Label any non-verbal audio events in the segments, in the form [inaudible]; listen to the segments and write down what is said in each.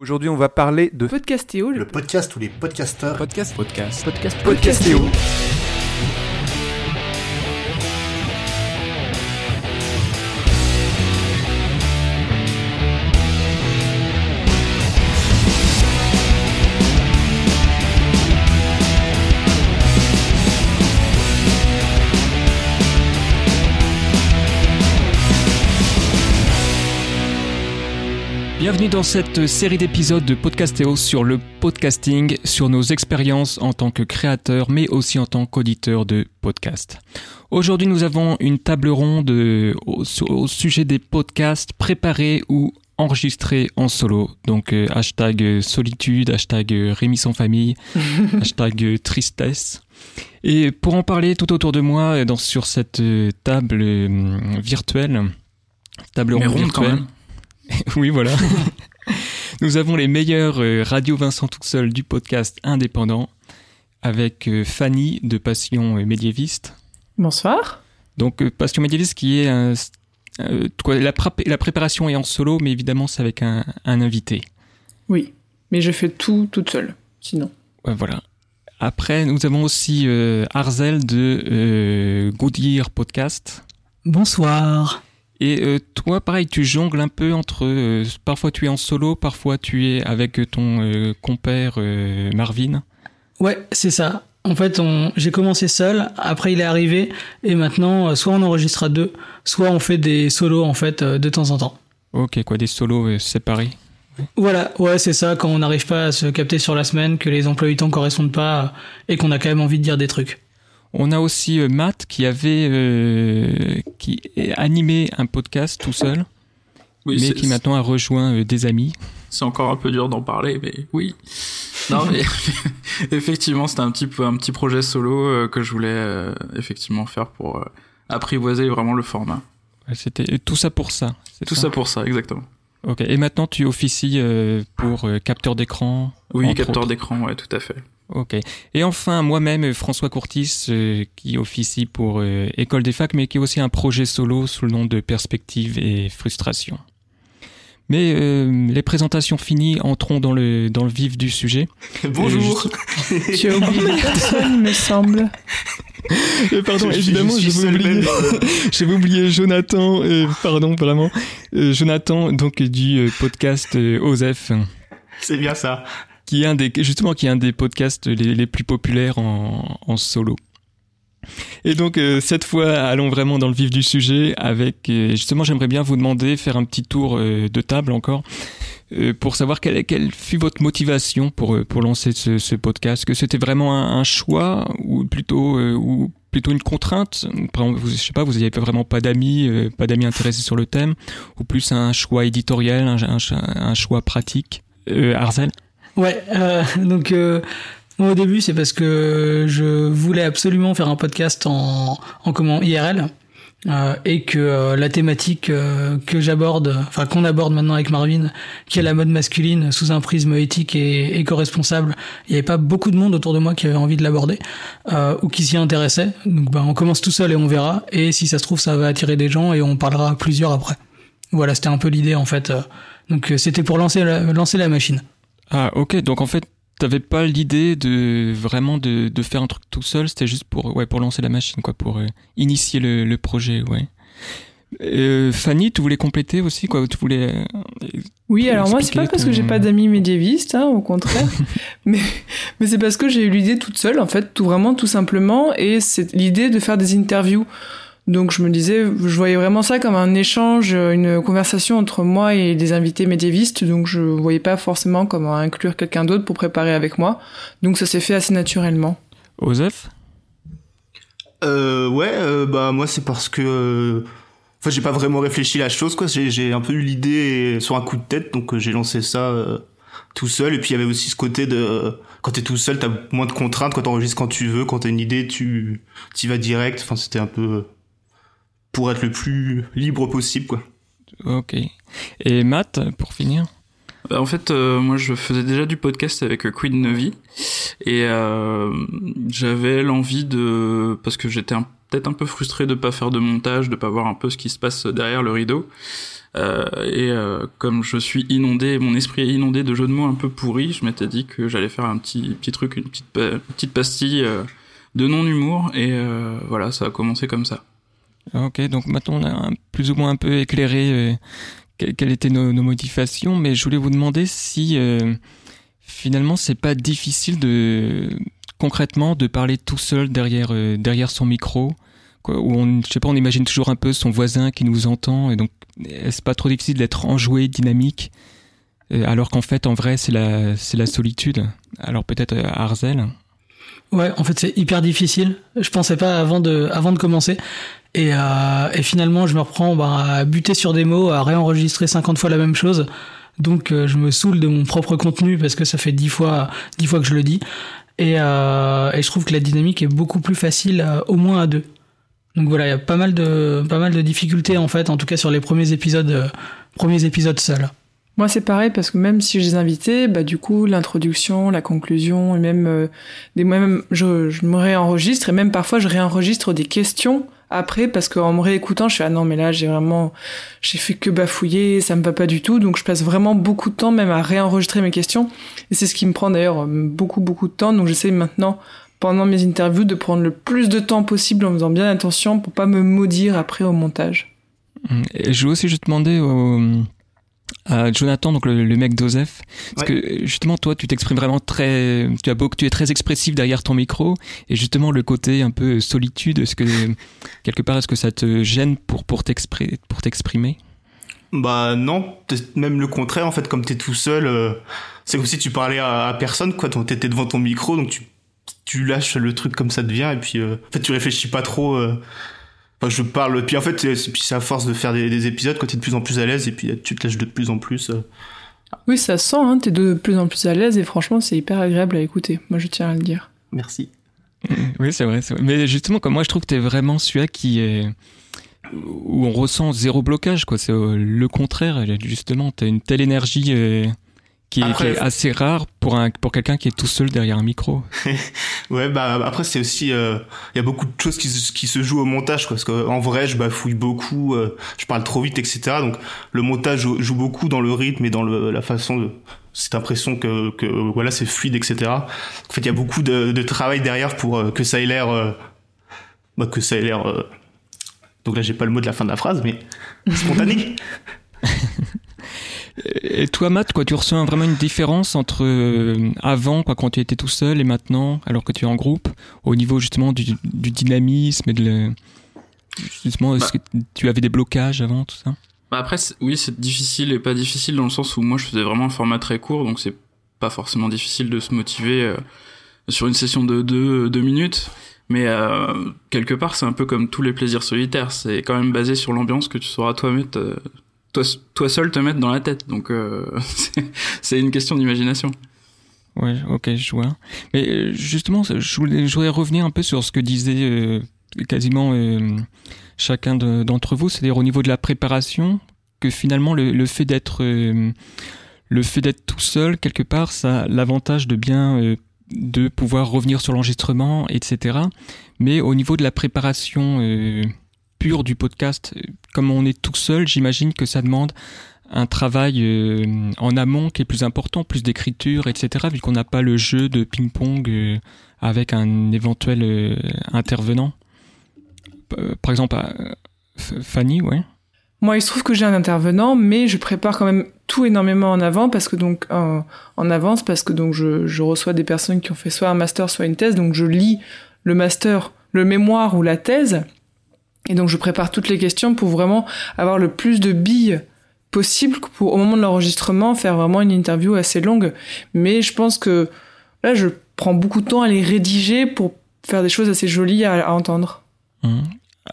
Aujourd'hui, on va parler de Podcastéo, Le podcast où les podcasteurs podcast, podcast, podcast Podcastéo. Bienvenue dans cette série d'épisodes de Podcastéo sur le podcasting, sur nos expériences en tant que créateur, mais aussi en tant qu'auditeur de podcast. Aujourd'hui, nous avons une table ronde euh, au, au sujet des podcasts préparés ou enregistrés en solo. Donc, euh, hashtag euh, solitude, hashtag Rémi sans famille, [laughs] hashtag tristesse. Et pour en parler tout autour de moi, dans, sur cette table euh, virtuelle, table ronde quand virtuelle, même. [laughs] oui, voilà. [laughs] Nous avons les meilleurs euh, Radio Vincent tout seul du podcast indépendant avec euh, Fanny de Passion euh, médiéviste. Bonsoir. Donc euh, Passion médiéviste qui est un, euh, quoi, la, prép- la préparation est en solo, mais évidemment c'est avec un, un invité. Oui, mais je fais tout toute seule, sinon. Ouais, voilà. Après, nous avons aussi euh, Arzel de euh, Goodyear Podcast. Bonsoir. Et euh, toi, pareil, tu jongles un peu entre. euh, parfois tu es en solo, parfois tu es avec ton euh, compère Marvin. Ouais, c'est ça. En fait, on... j'ai commencé seul, après il est arrivé, et maintenant, soit on enregistre à deux, soit on fait des solos, en fait, de temps en temps. Ok, quoi, des solos séparés. Voilà, ouais, c'est ça, quand on n'arrive pas à se capter sur la semaine, que les emplois du temps correspondent pas, et qu'on a quand même envie de dire des trucs. On a aussi euh, Matt qui avait euh, qui a animé un podcast tout seul, Oui, mais qui maintenant a rejoint euh, des amis. c'est encore un peu dur d'en parler, mais oui. Non, mais [laughs] effectivement, c'était un petit peu un petit projet solo euh, que je voulais effectivement faire pour apprivoiser vraiment le format. C'était tout ça pour ça. c'est Tout ça pour ça, exactement. Ok. Et maintenant tu officies pour capteur d'écran. Oui, capteur d'écran, ouais, tout à fait. Ok. Et enfin, moi-même, euh, François Courtis, euh, qui officie pour euh, École des facs, mais qui est aussi un projet solo sous le nom de Perspective et Frustration. Mais euh, les présentations finies, entrons dans le, dans le vif du sujet. [laughs] Bonjour. Tu as oublié [laughs] personne, me semble. Euh, pardon, Je évidemment, je j'avais oublié, j'avais oublié Jonathan, euh, pardon, vraiment. Euh, Jonathan, donc, du euh, podcast euh, OSEF, C'est bien ça. Qui est un des, justement, qui est un des podcasts les, les plus populaires en, en solo. Et donc euh, cette fois, allons vraiment dans le vif du sujet. Avec euh, justement, j'aimerais bien vous demander faire un petit tour euh, de table encore euh, pour savoir quelle, quelle fut votre motivation pour euh, pour lancer ce, ce podcast. Que c'était vraiment un, un choix ou plutôt euh, ou plutôt une contrainte? Vous, je sais pas, vous n'aviez vraiment pas d'amis, euh, pas d'amis intéressés sur le thème, ou plus un choix éditorial, un, un, un choix pratique? Euh, Arzel? Ouais, euh, [laughs] donc euh, au début c'est parce que je voulais absolument faire un podcast en, en comment IRL euh, et que euh, la thématique euh, que j'aborde, enfin qu'on aborde maintenant avec Marvin, qui est la mode masculine sous un prisme éthique et éco-responsable, il n'y avait pas beaucoup de monde autour de moi qui avait envie de l'aborder euh, ou qui s'y intéressait. Donc ben on commence tout seul et on verra. Et si ça se trouve ça va attirer des gens et on parlera à plusieurs après. Voilà, c'était un peu l'idée en fait. Donc c'était pour lancer la, lancer la machine. Ah ok, donc en fait, t'avais pas l'idée de vraiment de, de faire un truc tout seul, c'était juste pour ouais pour lancer la machine quoi, pour euh, initier le, le projet, ouais. Euh, Fanny, tu voulais compléter aussi quoi? Tu voulais euh, Oui, alors moi, c'est pas parce que j'ai pas d'amis [laughs] médiévistes, hein, au contraire. [laughs] mais mais c'est parce que j'ai eu l'idée toute seule, en fait, tout vraiment, tout simplement. Et c'est l'idée de faire des interviews. Donc je me disais, je voyais vraiment ça comme un échange, une conversation entre moi et des invités médiévistes. Donc je voyais pas forcément comment inclure quelqu'un d'autre pour préparer avec moi. Donc ça s'est fait assez naturellement. Osef? Euh, ouais, euh, bah moi c'est parce que, euh, enfin j'ai pas vraiment réfléchi la chose quoi. J'ai j'ai un peu eu l'idée sur un coup de tête, donc euh, j'ai lancé ça euh, tout seul. Et puis il y avait aussi ce côté de, quand t'es tout seul, t'as moins de contraintes. Quand t'enregistres quand tu veux, quand t'as une idée, tu t'y vas direct. Enfin c'était un peu euh, pour être le plus libre possible quoi. Ok. Et Matt, pour finir Bah, En fait, euh, moi, je faisais déjà du podcast avec euh, Queen Novi et euh, j'avais l'envie de, parce que j'étais un- peut-être un peu frustré de pas faire de montage, de pas voir un peu ce qui se passe derrière le rideau. Euh, et euh, comme je suis inondé, mon esprit est inondé de jeux de mots un peu pourris, je m'étais dit que j'allais faire un petit petit truc, une petite petite pastille de non-humour et voilà, ça a commencé comme ça. Ok, donc maintenant on a plus ou moins un peu éclairé quelles étaient nos, motivations, mais je voulais vous demander si finalement c'est pas difficile de concrètement de parler tout seul derrière derrière son micro où on, je sais pas, on imagine toujours un peu son voisin qui nous entend, et donc est-ce pas trop difficile d'être enjoué, dynamique, euh, alors qu'en fait, en vrai, c'est la, c'est la solitude? Alors peut-être euh, Arzel. Ouais, en fait, c'est hyper difficile. Je pensais pas avant de, avant de commencer. Et, euh, et finalement, je me reprends bah, à buter sur des mots, à réenregistrer 50 fois la même chose. Donc, je me saoule de mon propre contenu parce que ça fait 10 fois, 10 fois que je le dis. Et, euh, et je trouve que la dynamique est beaucoup plus facile, au moins à deux. Donc voilà, il y a pas mal de pas mal de difficultés en fait, en tout cas sur les premiers épisodes euh, premiers épisodes seuls. Moi c'est pareil parce que même si je les invitais, bah du coup l'introduction, la conclusion et même euh, des même je, je me réenregistre et même parfois je réenregistre des questions après parce qu'en me réécoutant je suis ah non mais là j'ai vraiment j'ai fait que bafouiller ça me va pas du tout. Donc je passe vraiment beaucoup de temps même à réenregistrer mes questions. Et c'est ce qui me prend d'ailleurs beaucoup beaucoup de temps. Donc j'essaie maintenant pendant mes interviews de prendre le plus de temps possible en faisant bien attention pour pas me maudire après au montage. Et je veux aussi juste demander au, à Jonathan, donc le, mec d'Osef, parce que justement toi tu t'exprimes vraiment très, tu as beau, tu es très expressif derrière ton micro, et justement le côté un peu solitude, est-ce que quelque part est-ce que ça te gêne pour pour t'exprimer? Bah non, même le contraire en fait, comme t'es tout seul, euh, c'est comme si tu parlais à, à personne quoi, t'étais devant ton micro donc tu tu lâches le truc comme ça devient et puis euh, en fait tu réfléchis pas trop euh, enfin je parle puis en fait puis c'est à force de faire des, épisodes quand t'es de plus en plus à l'aise et puis tu te lâches de plus en plus euh. oui ça sent hein, t'es de plus en plus à l'aise et franchement c'est hyper agréable à écouter. Moi je tiens à le dire. Merci. Oui c'est vrai, vrai, mais justement comme moi je trouve que t'es vraiment celui-là qui est où on ressent zéro blocage quoi. C'est le contraire justement t'as une telle énergie qui est, assez rare pour un pour quelqu'un qui est tout seul derrière un micro. [laughs] ouais, bah après c'est aussi il euh, y a beaucoup de choses qui, qui se jouent au montage quoi, parce qu'en vrai je bafouille beaucoup, euh, je parle trop vite etc. Donc le montage joue, beaucoup dans le rythme et dans le, la façon de cette impression que, que voilà c'est fluide etc. En fait il y a beaucoup de, de travail derrière pour euh, que ça ait l'air bah, que ça ait l'air donc là j'ai pas le mot de la fin de la phrase mais [laughs] spontané. [laughs] Et toi, Matt, quoi, tu ressens vraiment une différence entre euh, avant, quoi, quand tu étais tout seul, et maintenant, alors que tu es en groupe, au niveau justement du, du dynamisme et de le... justement, est-ce bah. que tu avais des blocages avant tout ça? Bah Après, oui, c'est difficile et pas difficile dans le sens où moi, je faisais vraiment un format très court, donc c'est pas forcément difficile de se motiver euh, sur une session de deux, deux minutes. Mais euh, quelque part, c'est un peu comme tous les plaisirs solitaires. C'est quand même basé sur l'ambiance que tu sauras toi mettre toi, seul te mettre dans la tête. Donc euh, [laughs] c'est une question d'imagination. Ouais, ok, je vois. Mais euh, justement, je voulais, je voudrais revenir un peu sur ce que disait euh, quasiment chacun d'entre vous, c'est-à-dire au niveau de la préparation, que finalement le, le fait d'être le fait d'être tout seul quelque part, ça a l'avantage de bien de pouvoir revenir sur l'enregistrement, etc. Mais au niveau de la préparation pur du podcast, comme on est tout seul, j'imagine que ça demande un travail euh, en amont qui est plus important, plus d'écriture, etc., vu qu'on n'a pas le jeu de ping-pong euh, avec un éventuel euh, intervenant. Par exemple, Fanny, ouais. Moi, il se trouve que j'ai un intervenant, mais je prépare quand même tout énormément en avant parce que donc en, avance parce que donc je, je, reçois des personnes qui ont fait soit un master, soit une thèse, donc je lis le master, le mémoire ou la thèse et donc je prépare toutes les questions pour vraiment avoir le plus de billes possible pour au moment de l'enregistrement faire vraiment une interview assez longue. Mais je pense que là je prends beaucoup de temps à les rédiger pour faire des choses assez jolies à, entendre. Mmh.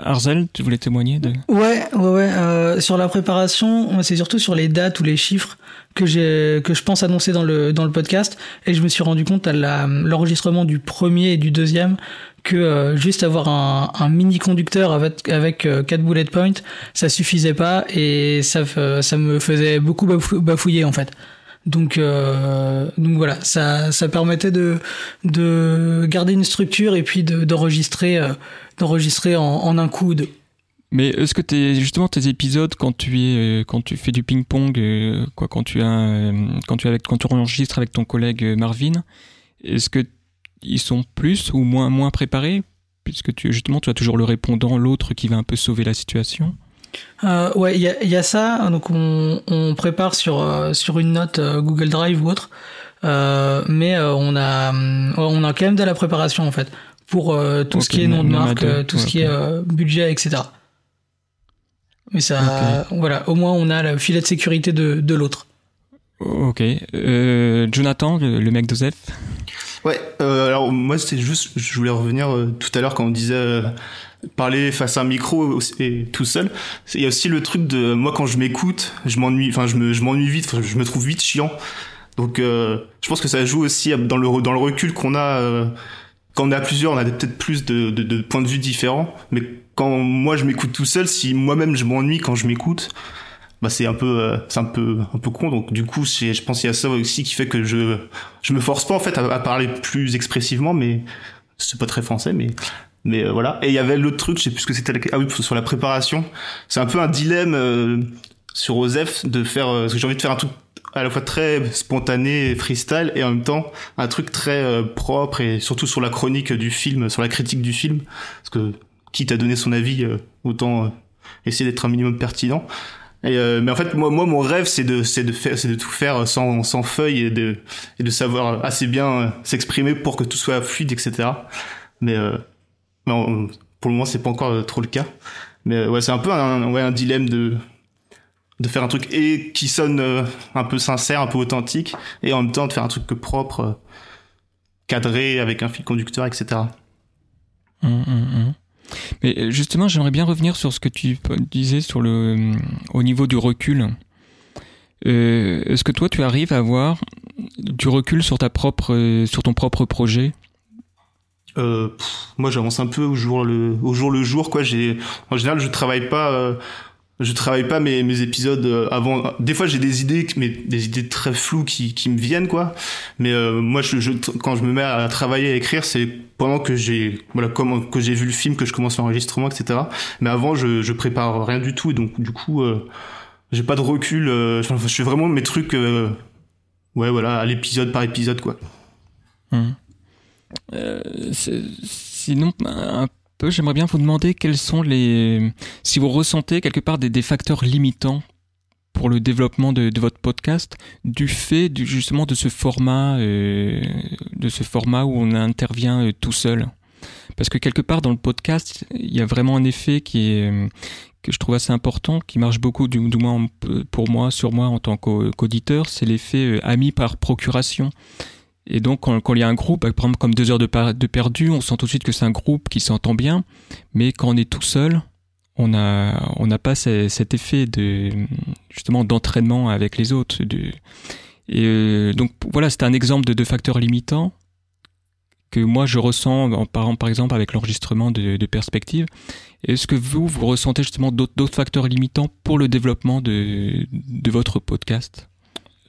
Arzel, tu voulais témoigner de Ouais, ouais, ouais. Euh, sur la préparation, c'est surtout sur les dates ou les chiffres que j'ai que je pense annoncer dans le dans le podcast. Et je me suis rendu compte à l'enregistrement du premier et du deuxième que euh, juste avoir un, un, mini conducteur avec avec euh, quatre bullet points, ça suffisait pas et ça ça me faisait beaucoup bafouiller en fait. Donc euh, donc voilà, ça ça permettait de de garder une structure et puis d'enregistrer euh, d'enregistrer en, en, un coup ou deux. Mais est-ce que t'es justement tes épisodes quand tu es euh, quand tu fais du ping-pong euh, quoi quand tu as quand tu avec quand tu enregistres avec ton collègue Marvin, est-ce que ils sont plus ou moins moins préparés? Puisque tu justement tu as toujours le répondant l'autre qui va un peu sauver la situation. Euh, ouais, il y a, il y a ça. Donc on, on prépare sur euh, sur une note euh, Google Drive ou autre, mais on a on a quand même de la préparation en fait pour tout ce qui est nom de marque, tout ce qui est budget, etc. Mais ça, voilà, au moins on a le filet de sécurité de de l'autre. Ok. Jonathan, le, le mec d'Osef? Ouais, euh, alors moi c'était juste, je voulais revenir euh, tout à l'heure quand on disait euh, parler face à un micro et tout seul. Il y a aussi le truc de moi quand je m'écoute, je m'ennuie, enfin je me, m'ennuie vite, je me trouve vite chiant. Donc euh, je pense que ça joue aussi dans le dans le recul qu'on a euh, quand on est à plusieurs, on a peut-être plus de, de, de points de vue différents. Mais quand moi je m'écoute tout seul, si moi-même je m'ennuie quand je m'écoute, bah c'est un peu euh, c'est un peu un peu con donc du coup c'est je pense qu'il y a ça aussi qui fait que je je me force pas en fait à, parler plus expressivement mais c'est pas très français mais mais euh, voilà. Et il y avait l'autre truc je sais plus ce que c'était ah oui sur la préparation. C'est un peu un dilemme euh, sur Osef de faire euh, parce que j'ai envie de faire un truc à la fois très spontané freestyle et en même temps un truc très propre et surtout sur la chronique du film sur la critique du film. Parce que quitte à donner son avis autant essayer d'être un minimum pertinent et euh, mais en fait, moi, moi, mon rêve, c'est de, c'est de faire, c'est de tout faire sans, sans feuilles et de, et de savoir assez bien euh, s'exprimer pour que tout soit fluide, etc. Mais, euh, pour le moment, c'est pas encore euh, trop le cas. Mais euh, ouais, c'est un peu un, ouais, un dilemme de, de faire un truc et qui sonne un peu sincère, un peu authentique, et en même temps de faire un truc propre, cadré avec un fil conducteur, etc. Mais euh, justement, j'aimerais bien revenir sur ce que tu disais sur le, hum, au niveau du recul. Euh, Est-ce que toi, tu arrives à avoir du recul sur ta propre, euh, sur ton propre projet? Euh, moi, j'avance un peu au jour le, au jour le jour, quoi. J'ai, en général, je travaille pas, euh, je travaille pas mes, mes épisodes euh, avant. Des fois, j'ai des idées, mais des idées très floues qui, qui me viennent, quoi. Mais euh, moi, je, je, quand je me mets à travailler, à écrire, c'est pendant que j'ai, voilà, que j'ai vu le film, que je commence l'enregistrement, etc. Mais avant, je, je prépare rien du tout, et donc du coup, euh, j'ai pas de recul. euh, je fais vraiment mes trucs, euh, ouais, voilà, à l'épisode par épisode, quoi. Hum. Euh, Sinon, un peu, j'aimerais bien vous demander quels sont les, si vous ressentez quelque part des, facteurs limitants pour le développement de, votre podcast du fait justement de ce format, euh, de ce format où on intervient euh, tout seul. Parce que quelque part dans le podcast, il y a vraiment un effet qui est euh, que je trouve assez important, qui marche beaucoup, du, moins pour moi, sur moi en tant qu'au- qu'auditeur, c'est l'effet ami par procuration. Et donc, quand, il y a un groupe, par exemple, comme deux heures de, perdu, on sent tout de suite que c'est un groupe qui s'entend bien. Mais quand on est tout seul, on a, on n'a pas ce- cet effet de, justement, d'entraînement avec les autres. Et euh, donc, voilà, c'est un exemple de deux facteurs limitants que moi je ressens en parlant par exemple avec l'enregistrement de, de perspective. Est-ce que vous, vous ressentez justement d'autres facteurs limitants pour le développement de, de votre podcast?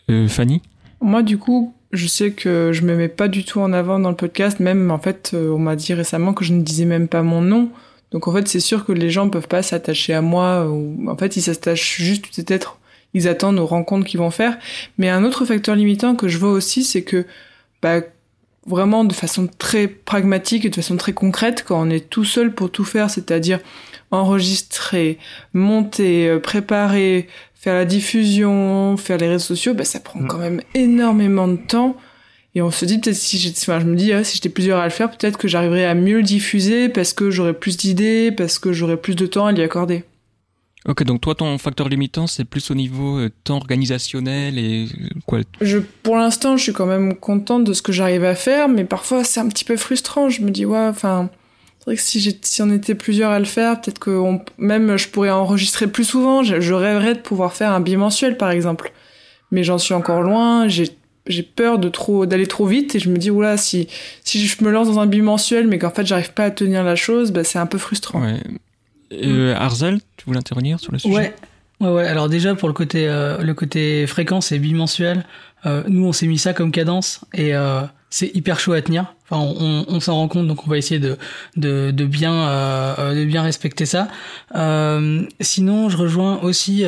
Euh, Fanny? Moi, du coup, je sais que je me mets pas du tout en avant dans le podcast. Même, en fait, euh, on m'a dit récemment que je ne disais même pas mon nom. Donc, en fait, c'est sûr que les gens peuvent pas s'attacher à moi. Ou, en fait, ils s'attachent juste, peut-être, ils attendent aux rencontres qu'ils vont faire. Mais un autre facteur limitant que je vois aussi, c'est que, bah, vraiment de façon très pragmatique et de façon très concrète, quand on est tout seul pour tout faire, c'est-à-dire enregistrer, monter, euh, préparer, faire la diffusion, faire les réseaux sociaux, bah, ça prend Mm. quand même énormément de temps. Et on se dit peut-être si j'étais, enfin, je me dis, ah, si j'étais plusieurs à le faire, peut-être que j'arriverais à mieux le diffuser parce que j'aurais plus d'idées, parce que j'aurais plus de temps à l'y accorder. Ok, donc toi, ton facteur limitant, c'est plus au niveau euh, temps organisationnel et euh, quoi? Je, pour l'instant, je suis quand même contente de ce que j'arrive à faire, mais parfois c'est un petit peu frustrant. Je me dis, ouais, enfin, vrai que si, j'ai- si on était plusieurs à le faire, peut-être que on- même je pourrais enregistrer plus souvent. Je, je rêverais de pouvoir faire un bimensuel, par exemple. Mais j'en suis encore loin. J'ai j'ai peur de trop d'aller trop vite et je me dis oula si si je me lance dans un bimensuel mais qu'en fait j'arrive pas à tenir la chose bah c'est un peu frustrant Ouais. Euh, Arzel, tu voulais intervenir sur le sujet? Ouais. Ouais, ouais. Alors déjà pour le côté euh, le côté fréquence et bimensuel, euh, nous on s'est mis ça comme cadence et euh, c'est hyper chaud à tenir. Enfin, on, on s'en rend compte, donc on va essayer de de, de bien euh, de bien respecter ça. Euh, sinon, je rejoins aussi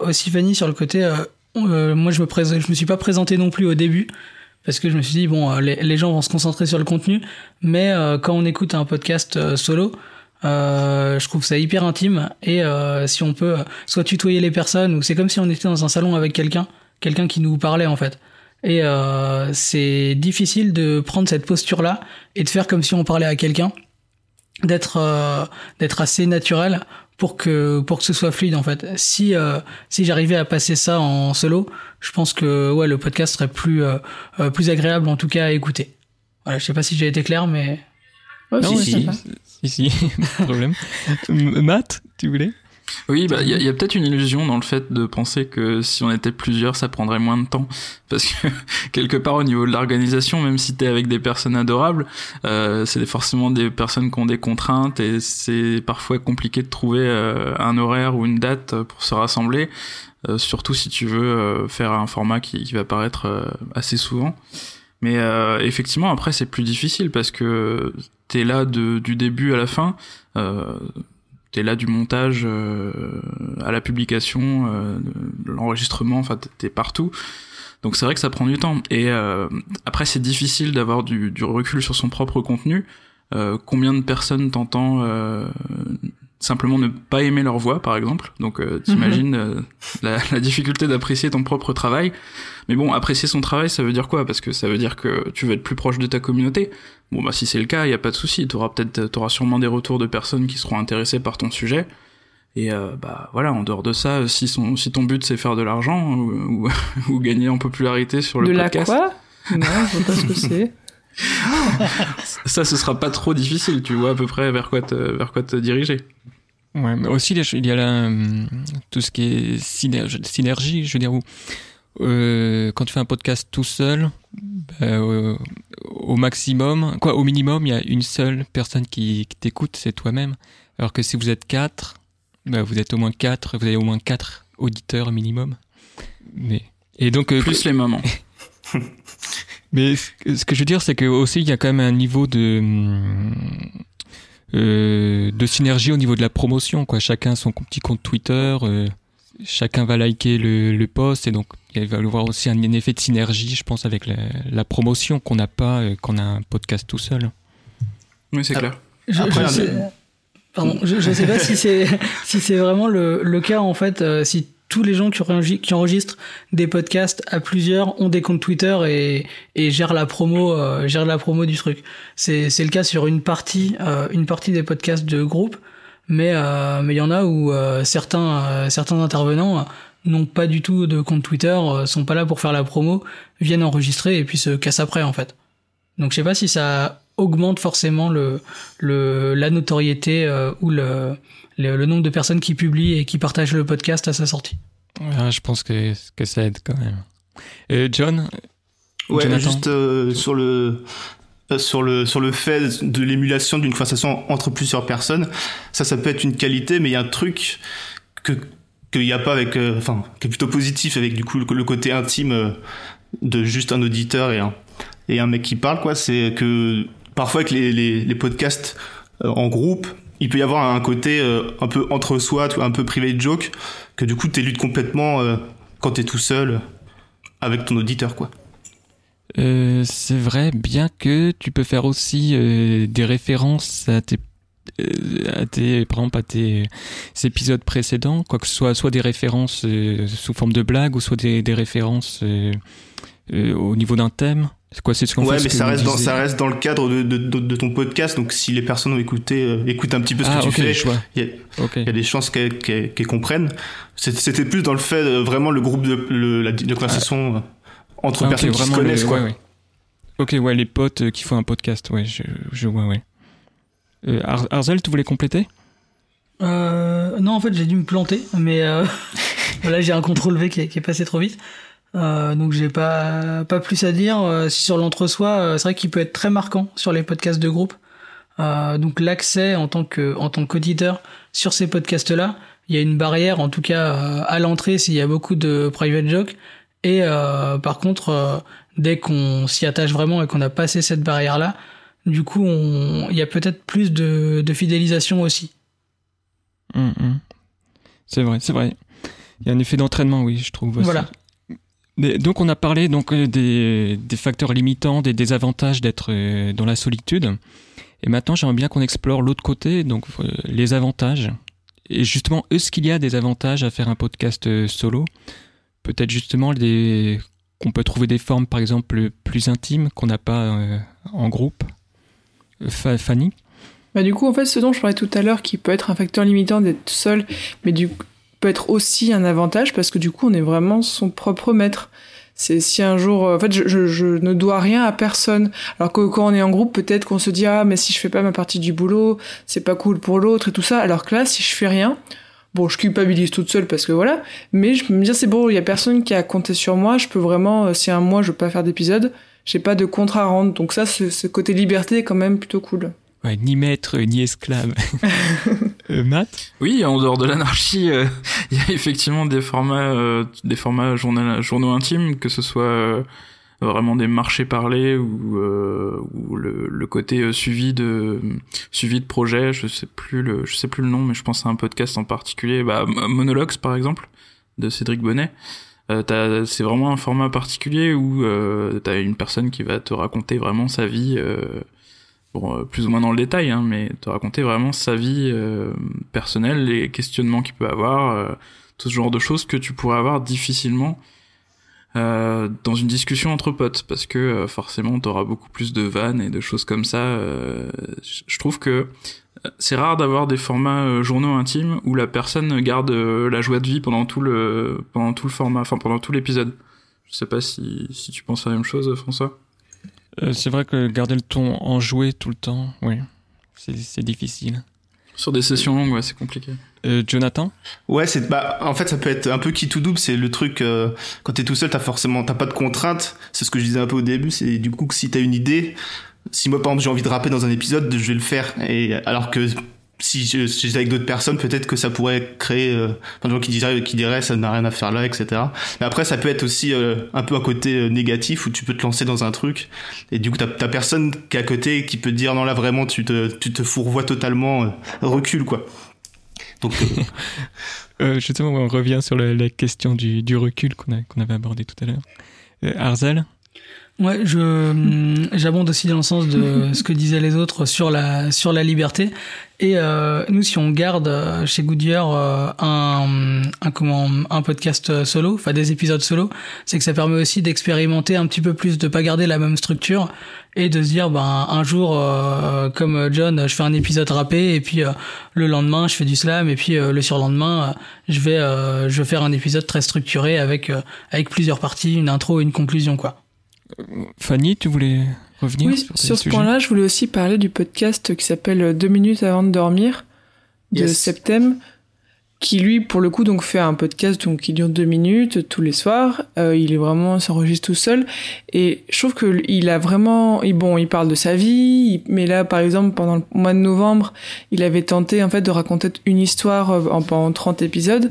aussi Fanny sur le côté. moi, je me je me suis pas présenté non plus au début parce que je me suis dit bon, les, les gens vont se concentrer sur le contenu, mais quand on écoute un podcast solo, euh, je trouve ça hyper intime et euh, si on peut soit tutoyer les personnes ou c'est comme si on était dans un salon avec quelqu'un, quelqu'un qui nous parlait en fait. Et euh, c'est difficile de prendre cette posture là et de faire comme si on parlait à quelqu'un, d'être euh, d'être assez naturel pour que pour que ce soit fluide en fait. Si euh, si j'arrivais à passer ça en solo, je pense que ouais le podcast serait plus plus agréable en tout cas à écouter. Voilà, je sais pas si j'ai été clair mais non, si, si, si, si, pas de problème. Matt, tu voulais? Oui, bah il y a, a peut-être une illusion dans le fait de penser que si on était plusieurs, ça prendrait moins de temps, [laughs] parce que quelque part au niveau de l'organisation, même si t'es avec des personnes adorables, euh, c'est forcément des personnes qui ont des contraintes et c'est parfois compliqué de trouver euh, un horaire ou une date pour se rassembler, euh, surtout si tu veux euh, faire un format qui, qui va paraître euh, assez souvent. Mais effectivement, après c'est plus difficile parce que t'es là de, du début à la fin. Euh, t'es là du montage euh, à la publication, euh, l'enregistrement, enfin t'es partout. Donc c'est vrai que ça prend du temps. Et euh, après c'est difficile d'avoir du, du, recul sur son propre contenu. Euh, combien de personnes t'entends euh, simplement ne pas aimer leur voix, par exemple. Donc, euh, t'imagines euh, la, la, difficulté d'apprécier ton propre travail. Mais bon, apprécier son travail, ça veut dire quoi? Parce que ça veut dire que tu veux être plus proche de ta communauté. Bon, bah si c'est le cas, il y a pas de souci. T'auras peut-être, t'auras sûrement des retours de personnes qui seront intéressées par ton sujet. Et euh, bah voilà, en dehors de ça, si, son, si ton but c'est faire de l'argent ou, ou, [laughs] ou, gagner en popularité sur le de podcast. De la quoi? Non, je vois pas ce que c'est. [laughs] ça, ce sera pas trop difficile, tu vois à peu près vers quoi te, vers quoi te diriger. Ouais, mais aussi il y a là euh, tout ce qui est synergie, je veux dire où euh, quand tu fais un podcast tout seul, bah, euh, au maximum, quoi, au minimum, il y a une seule personne qui, qui t'écoute, c'est toi-même. Alors que si vous êtes quatre, bah, vous êtes au moins quatre, vous avez au moins quatre auditeurs minimum. Mais et donc plus les mamans. [laughs] Mais ce que je veux dire, c'est que aussi il y a quand même un niveau de euh, de synergie au niveau de la promotion. Quoi, chacun son petit compte Twitter, euh, chacun va liker le, le post et donc il va y avoir aussi un, effet de synergie, je pense, avec la, la promotion qu'on n'a pas euh, quand on a un podcast tout seul. Oui, c'est clair. Je, Après, je sais, pardon, je, je sais pas si c'est [laughs] si c'est vraiment le, le cas en fait, euh, si tous les gens qui enregistrent des podcasts à plusieurs ont des comptes Twitter et, gèrent la promo, euh, gèrent la promo du truc. C'est le cas sur une partie euh, une partie des podcasts de groupe, mais euh, il y en a où certains certains intervenants n'ont pas du tout de compte Twitter, sont pas là pour faire la promo, viennent enregistrer et puis se cassent après en fait. Donc je sais pas si ça augmente forcément le, le la notoriété ou le, le, le nombre de personnes qui publient et qui partagent le podcast à sa sortie. Ouais, je pense que que ça aide quand même. Et John? Ouais, Jonathan? juste euh, sur le sur le sur le fait de l'émulation d'une conversation entre plusieurs personnes, ça ça peut être une qualité, mais il y a un truc que qu'il n'y a pas avec, euh, enfin, qui est plutôt positif avec du coup le, le côté intime euh, de juste un auditeur et un et un mec qui parle quoi, c'est que parfois avec les, les, les podcasts euh, en groupe, il peut y avoir un côté euh, un peu entre soi, un peu privé de joke, que du coup t'éludes complètement euh, quand t'es tout seul avec ton auditeur quoi. Euh, c'est vrai, bien que tu peux faire aussi des références à tes, à tes, tes épisodes précédents, quoi que ce soit, soit des références sous forme de blagues ou soit des références au niveau d'un thème. C'est quoi, c'est ce qu'on ouais, fait, mais ce ça reste, dans, disiez. ça reste dans le cadre de, de, de, de ton podcast. Donc, si les personnes ont écouté, euh, écoutent un petit peu ce Ah, que tu ok, fais, il y, a- y des chances qu'elles comprennent. C'était plus dans le fait, euh, vraiment, le groupe de, le, la, de conversation euh, entre Ah, personnes qui se connaissent, le- quoi. ouais, ouais. Ok, ouais, les potes euh, qui font un podcast, ouais, je, je vois, ouais. Euh, Ar- Arzel, tu voulais compléter? Euh, non, en fait, j'ai dû me planter, mais euh, [laughs] voilà, j'ai un contrôle V qui est, qui est passé trop vite. Euh, donc j'ai pas pas plus à dire Euh, sur l'entre-soi. euh, c'est vrai qu'il peut être très marquant sur les podcasts de groupe. Euh, donc l'accès en tant que en tant qu'auditeur sur ces podcasts-là, il y a une barrière, en tout cas euh, à l'entrée s'il y a beaucoup de private jokes. Et euh, par contre, dès qu'on s'y attache vraiment et qu'on a passé cette barrière-là, du coup, il y a peut-être plus de, de, fidélisation aussi. Hum, hum. C'est vrai, c'est vrai. Il y a un effet d'entraînement, oui, je trouve. Aussi. Voilà. Donc on a parlé donc des, des facteurs limitants, des désavantages d'être dans la solitude. Et maintenant, j'aimerais bien qu'on explore l'autre côté, donc les avantages. Et justement, est-ce qu'il y a des avantages à faire un podcast euh, solo? Peut-être justement qu'on peut trouver des formes, par exemple, plus intimes qu'on n'a pas euh, en groupe. Fanny? Bah du coup, en fait, ce dont je parlais tout à l'heure, qui peut être un facteur limitant d'être seul, mais du peut être aussi un avantage parce que du coup, on est vraiment son propre maître. C'est si un jour, euh, en fait, je, ne dois rien à personne. Alors que quand on est en groupe, peut-être qu'on se dit ah mais si je fais pas ma partie du boulot, c'est pas cool pour l'autre et tout ça. Alors que là, si je fais rien, bon, je culpabilise toute seule parce que voilà. Mais je peux me dire c'est bon, il y a personne qui a compté sur moi. Je peux vraiment, euh, si un mois je veux pas faire d'épisode, j'ai pas de compte à rendre. Donc ça, ce, ce côté liberté est quand même plutôt cool. Ouais, ni maître ni esclave. [laughs] euh, Matt? Oui, en dehors de l'anarchie, euh, [laughs] il y a effectivement des formats, euh, des formats journal, journaux intimes, que ce soit euh, vraiment des marchés parlés ou, ou le, le, côté suivi de suivi de projet. Je sais plus le, je sais plus le nom, mais je pense à un podcast en particulier, bah, Monologues par exemple, de Cédric Bonnet. c'est vraiment un format particulier où euh, t'as une personne qui va te raconter vraiment sa vie bon, euh, plus ou moins dans le détail, hein, mais te raconter vraiment sa vie euh, personnelle, les questionnements qu'il peut avoir, euh, tout ce genre de choses que tu pourrais avoir difficilement euh, dans une discussion entre potes, parce que forcément t'auras beaucoup plus de vannes et de choses comme ça. je trouve que c'est rare d'avoir des formats journaux intimes où la personne garde la joie de vie pendant tout le pendant tout le format, enfin pendant tout l'épisode. Je sais pas si si tu penses la même chose, François. Euh, c'est vrai que garder le ton enjoué tout le temps, oui, c'est difficile. Sur des sessions longues, ouais, c'est compliqué. Euh, Jonathan? Ouais, c'est bah en fait ça peut être un peu qui tout double, c'est le truc euh, quand t'es tout seul, t'as forcément t'as pas de contraintes. C'est ce que je disais un peu au début, c'est du coup que si t'as une idée, si moi par exemple j'ai envie de rapper dans un épisode, je vais le faire. Et alors que si j'étais avec d'autres personnes, peut-être que ça pourrait créer euh, des gens qui diraient qui diraient ça n'a rien à faire là, etc. Mais après, ça peut être aussi euh, un peu un côté euh, négatif où tu peux te lancer dans un truc et du coup t'as as personne qui est à côté qui peut te dire non là vraiment tu te tu te fourvoies totalement euh, recule quoi. Donc [laughs] justement on revient sur la, la question du, du recul qu'on qu'on avait abordé tout à l'heure. Arzel? Ouais, je hum, j'abonde aussi dans le sens de [laughs] ce que disaient les autres sur la sur la liberté. Et euh, nous, si on garde euh, chez Goodyear euh, un, un comment un podcast solo, enfin des épisodes solo, c'est que ça permet aussi d'expérimenter un petit peu plus, de pas garder la même structure et de se dire ben un jour euh, comme John, je fais un épisode rappé et puis le lendemain je fais du slam et puis le surlendemain je vais je vais faire un épisode très structuré avec avec plusieurs parties, une intro et une conclusion quoi. Fanny, tu voulais revenir oui, sur, sur ce point-là, je voulais aussi parler du podcast qui s'appelle Deux minutes avant de dormir de yes. Septem, qui lui, pour le coup, donc fait un podcast donc qui dure deux minutes tous les soirs. Euh, il est vraiment s'enregistre tout seul et je trouve que il a vraiment, il, bon, il parle de sa vie, mais là, par exemple, pendant le mois de novembre, il avait tenté en fait de raconter une histoire euh, en, pendant 30 épisodes.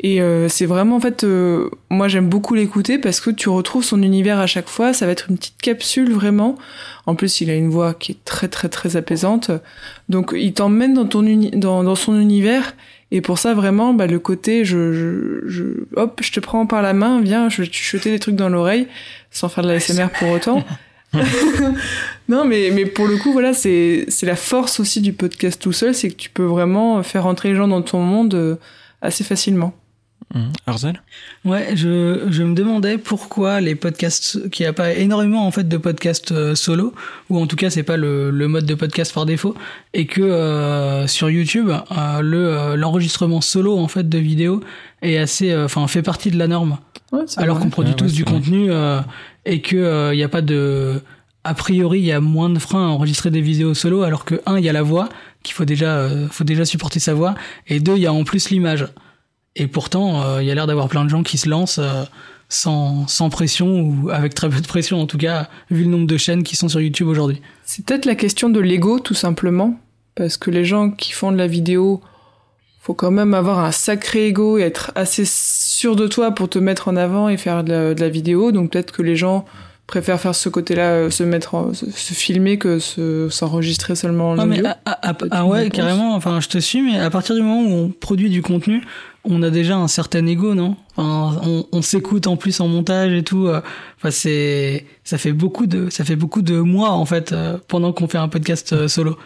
Et euh, c'est vraiment en fait, euh, moi j'aime beaucoup l'écouter parce que tu retrouves son univers à chaque fois. Ça va être une petite capsule vraiment. En plus, il a une voix qui est très très très apaisante. Donc il t'emmène dans ton uni dans, dans son univers. Et pour ça vraiment, bah, le côté, je, je, je, hop, je te prends par la main, viens, je vais te chuter des trucs dans l'oreille, sans faire de la SMR pour autant. [laughs] non, mais, mais pour le coup, voilà, c'est, c'est la force aussi du podcast tout seul, c'est que tu peux vraiment faire entrer les gens dans ton monde euh, assez facilement. Mmh. Arzel? Ouais, je, je me demandais pourquoi les podcasts, qu'il n'y a pas énormément en fait de podcasts euh, solo, ou en tout cas c'est pas le, le, mode de podcast par défaut, et que euh, sur YouTube euh, le l'enregistrement solo en fait de vidéos est assez, enfin fait partie de la norme, ouais, alors qu'on produit ouais, tous ouais, du vrai. contenu et que il n'y a pas de a priori, il y a moins de freins à enregistrer des vidéos solo, alors que un, il y a la voix, qu'il faut déjà, faut déjà supporter sa voix, et deux, il y a en plus l'image. Et pourtant, il euh, y a l'air d'avoir plein de gens qui se lancent euh, sans, pression ou avec très peu de pression, en tout cas, vu le nombre de chaînes qui sont sur YouTube aujourd'hui. C'est peut-être la question de l'ego, tout simplement. Parce que les gens qui font de la vidéo faut quand même avoir un sacré ego et être assez sûr de toi pour te mettre en avant et faire de la vidéo. Donc peut-être que les gens préfèrent faire ce côté-là, euh, se mettre, en- se, se filmer que se s'enregistrer seulement en Ah, audio. ah, ouais, carrément. Enfin, je te suis, mais à partir du moment où on produit du contenu, on a déjà un certain ego, non? Enfin, on, on s'écoute en plus en montage et tout. euh, Enfin, c'est ça fait beaucoup de ça fait beaucoup de mois en fait euh, pendant qu'on fait un podcast euh, solo.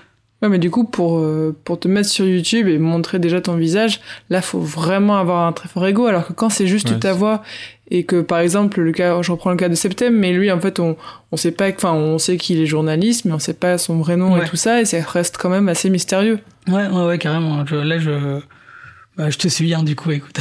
Ouais, mais du coup, pour, euh, pour te mettre sur YouTube et montrer déjà ton visage, là, faut vraiment avoir un très fort ego. Alors que quand c'est juste Ouais, ta c'est- voix et que, par exemple, le cas, je reprends le cas de Septem, mais lui, en fait, on, on sait pas, enfin, on sait qu'il est journaliste, mais on sait pas son vrai nom Ouais. et tout ça, et ça reste quand même assez mystérieux. Ouais, ouais, ouais, carrément. Je- là, je bah, je te suis bien du coup. Écoute.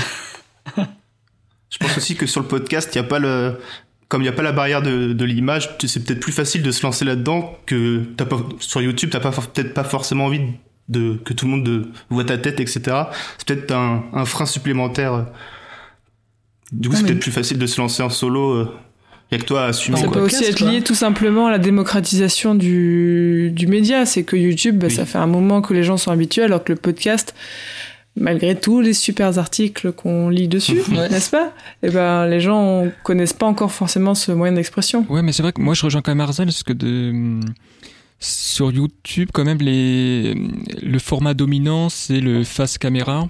Je pense aussi que sur le podcast, il y a pas le, comme il n'y a pas la barrière de, de l'image, c'est peut-être plus facile de se lancer là-dedans que pas, sur YouTube, t'as pas, peut-être pas forcément envie de, que tout le monde de- voit ta tête, etc. C'est peut-être un, un frein supplémentaire. Du coup, c'est mais- peut-être plus facile de se lancer en solo. euh, Il y a que toi à assumer. Ça quoi. peut aussi être lié tout simplement à la démocratisation du, du média. C'est que YouTube, bah, Oui. ça fait un moment que les gens sont habitués, alors que le podcast, malgré tous les super articles qu'on lit dessus, [laughs] Ouais. n'est-ce pas? Eh ben, les gens connaissent pas encore forcément ce moyen d'expression. Ouais, mais c'est vrai que moi je rejoins quand même Arzel parce que de sur YouTube quand même les le format dominant c'est le face caméra.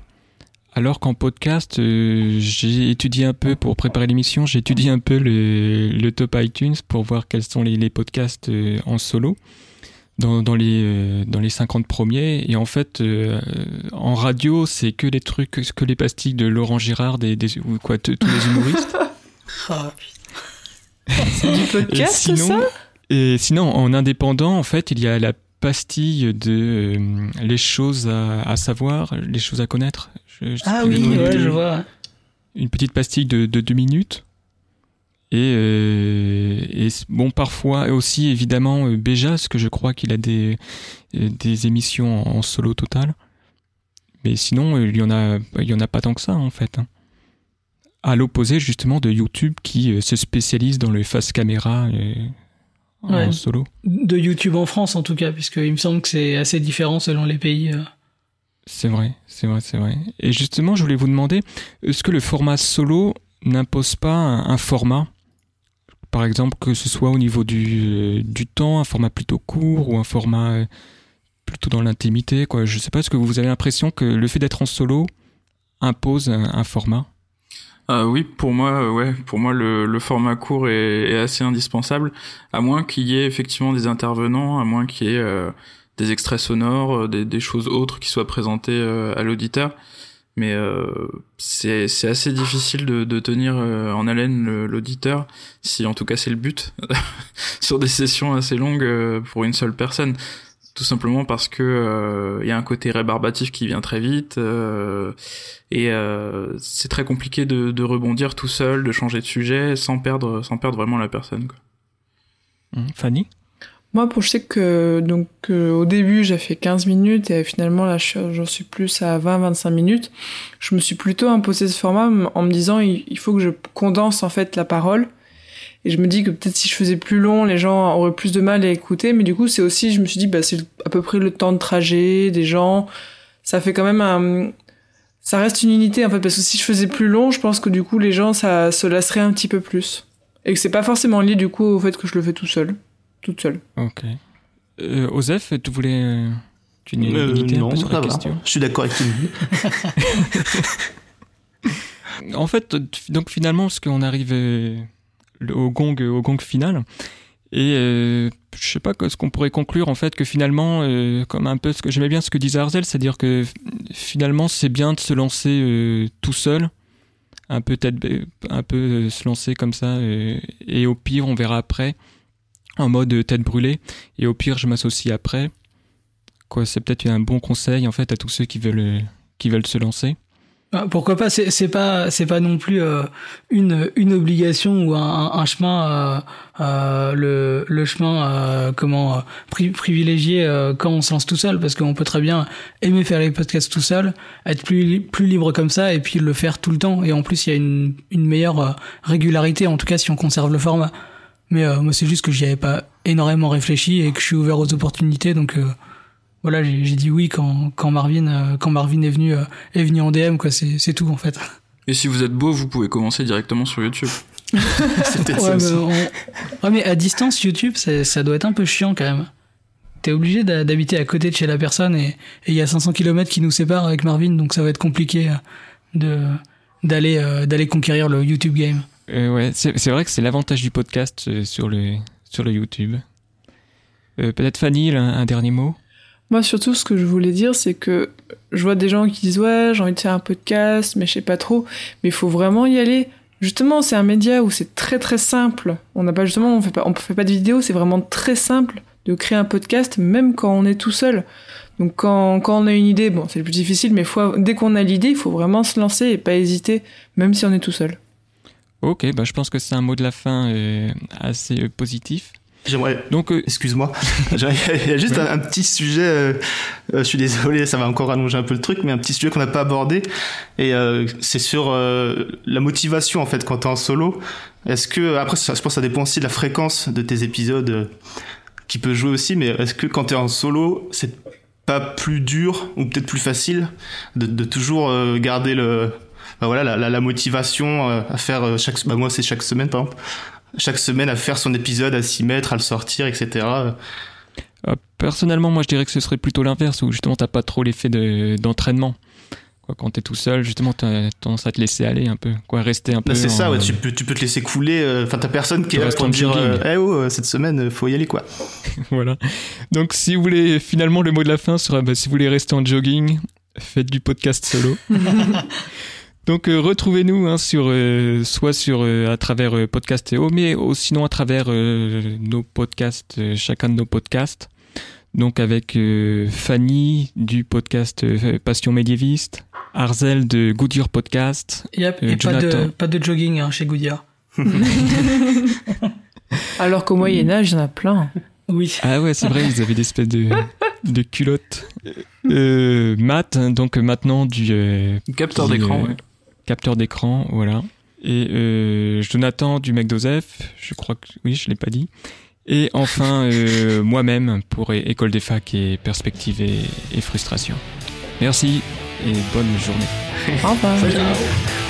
Alors qu'en podcast, euh, j'ai étudié un peu pour préparer l'émission, j'ai étudié un peu le, le top iTunes pour voir quels sont les, les podcasts euh, en solo dans, dans les euh, dans les 50 premiers. Et en fait euh, en radio c'est que les trucs que les pastilles de Laurent Girard des, des ou quoi tous les humoristes. [laughs] C'est du Et podcast, sinon, ça? et sinon, en indépendant, en fait, il y a la pastille de euh, les choses à, à savoir, les choses à connaître. Je- je sais Ah oui, ouais, je vois. Une petite pastille de, de deux minutes. Et, euh, et bon, parfois aussi, évidemment, euh, Béja, parce que je crois qu'il a des, des émissions en, en solo total. Mais sinon, il y en a, il y en a pas tant que ça, en fait. hein. À l'opposé, justement, de YouTube qui se spécialise dans le face caméra en solo. De YouTube en France en tout cas, puisque il me semble que c'est assez différent selon les pays. euh. C'est vrai, c'est vrai, c'est vrai. Et justement, je voulais vous demander, est-ce que le format solo n'impose pas un, un format? Par exemple, que ce soit au niveau du, euh, du temps, un format plutôt court ou un format euh, plutôt dans l'intimité, quoi. Je sais pas, est-ce que vous avez l'impression que le fait d'être en solo impose un, un format? Ah oui, pour moi, euh, ouais, pour moi le, le format court est, est assez indispensable, à moins qu'il y ait effectivement des intervenants, à moins qu'il y ait euh, des extraits sonores, euh, des, des choses autres qui soient présentées euh, à l'auditeur. Mais euh, c'est assez difficile de, de tenir euh, en haleine le- l'auditeur, si en tout cas c'est le but, [laughs] sur des sessions assez longues euh, pour une seule personne. Tout simplement parce que euh, il y a un côté rébarbatif qui vient très vite. euh, et euh, c'est très compliqué de, de rebondir tout seul, de changer de sujet sans perdre, sans perdre vraiment la personne. Quoi. Hum, Fanny? Moi, pour, je sais que donc euh, au début, j'ai fait 15 minutes et finalement là, j'en suis plus à 20-25 minutes. Je me suis plutôt imposé ce format en me disant il, il faut que je condense en fait la parole. Et je me dis que peut-être si je faisais plus long, les gens auraient plus de mal à écouter. Mais du coup, c'est aussi, je me suis dit, bah, c'est à peu près le temps de trajet des gens. Ça fait quand même un, ça reste une unité en fait, parce que si je faisais plus long, je pense que du coup, les gens, ça se lasserait un petit peu plus. Et que c'est pas forcément lié du coup au fait que je le fais tout seul, toute seule. Ok. Euh, Osef, tu voulais... euh, Tu une, Euh, idée un non, peu sur la ça va. question? Je suis d'accord avec monde. [laughs] En fait, donc finalement, parce qu'on arrive euh, au gong, au gong final, et euh, je sais pas ce qu'on pourrait conclure en fait que finalement, euh, comme un peu ce que j'aimais bien ce que disait Arzel, c'est-à-dire que finalement c'est bien de se lancer euh, tout seul, un peu tête, ba- un peu euh, se lancer comme ça, euh, et au pire on verra après, en mode euh, tête brûlée, et au pire je m'associe après. Quoi, c'est peut-être un bon conseil en fait à tous ceux qui veulent euh, qui veulent se lancer. Ah, Pourquoi pas C'est pas c'est pas non plus euh, une une obligation ou un, un- chemin euh, euh, le le chemin euh, comment euh, pri- privilégié euh, quand on se lance tout seul parce qu'on peut très bien aimer faire les podcasts tout seul, être plus plus libre comme ça et puis le faire tout le temps et en plus il y a une une meilleure régularité en tout cas si on conserve le format. Mais moi c'est juste que j'y avais pas énormément réfléchi et que je suis ouvert aux opportunités donc voilà, j'ai dit oui quand, quand Marvin, euh, quand Marvin est venu, euh, est venu en DM, quoi. C'est, c'est tout, en fait. Et si vous êtes beau, vous pouvez commencer directement sur YouTube. [laughs] C'est peut-être ça Ouais, aussi. on- ouais, mais à distance, YouTube, ça doit être un peu chiant quand même. T'es obligé d'habiter à côté de chez la personne et il y a 500 km qui nous séparent avec Marvin, donc ça va être compliqué euh, de d'aller euh, d'aller conquérir le YouTube game. Euh, ouais, c'est c'est vrai que c'est l'avantage du podcast sur le sur le YouTube. Euh, Peut-être Fanny, un, un dernier mot? Moi, surtout, ce que je voulais dire, c'est que je vois des gens qui disent ouais, j'ai envie de faire un podcast, mais je sais pas trop. Mais il faut vraiment y aller. Justement, c'est un média où c'est très très simple. On n'a pas justement, on fait pas, on fait pas de vidéo. C'est vraiment très simple de créer un podcast, même quand on est tout seul. Donc quand, quand on a une idée, bon, c'est le plus difficile, mais dès qu'on a l'idée, il faut vraiment se lancer et pas hésiter, même si on est tout seul. Ok, bah, je pense que c'est un mot de la fin euh, assez euh, positif. J'aimerais Donc, euh, Excuse-moi, [laughs] il y a juste un, un petit sujet, euh, euh, je suis désolé, ça va encore allonger un peu le truc, mais un petit sujet qu'on n'a pas abordé, et c'est sur la motivation en fait quand t'es en solo. Est-ce que, après ça, je pense que ça dépend aussi de la fréquence de tes épisodes qui peut jouer aussi, mais est-ce que quand t'es en solo, c'est pas plus dur ou peut-être plus facile de, de toujours garder le, bah voilà, la, la, la motivation à faire chaque, bah moi c'est chaque semaine par exemple, chaque semaine à faire son épisode, à s'y mettre, à le sortir, etc. euh, personnellement, moi, je dirais que ce serait plutôt l'inverse, où justement, t'as pas trop l'effet de- d'entraînement. Quand t'es tout seul, justement, t'as tendance à te laisser aller un peu, quoi, rester un peu. Là, c'est ça, tu peux, tu peux te laisser couler. euh, Enfin, t'as personne qui est là pour en te dire, euh, eh oh, cette semaine, faut y aller, quoi. [laughs] voilà. Donc, si vous voulez, finalement, le mot de la fin sera, bah, si vous voulez rester en jogging, faites du podcast solo. [laughs] Donc, euh, retrouvez-nous hein, sur, euh, soit sur euh, à travers euh, Podcastéo, mais sinon à travers euh, nos podcasts, euh, chacun de nos podcasts. Donc avec euh, Fanny du podcast euh, Passion médiéviste, Arzel de Goodyear Podcast. Yep, Euh, et pas de, Jonathan. pas de jogging hein, chez Goodyear. [laughs] Alors qu'au Moyen-Âge, il y en a plein. Oui. Ah ouais, c'est vrai, ils avaient des espèces de, de culottes. Euh, Matt, hein, donc maintenant du euh, Capteur d'écran, euh, ouais. Capteur d'écran, voilà. Et euh, Jonathan du McDosef, je crois que oui, je l'ai pas dit. Et enfin [laughs] euh, moi-même pour é- École des facs et perspective et, et frustration. Merci et bonne journée. Au revoir. Ciao.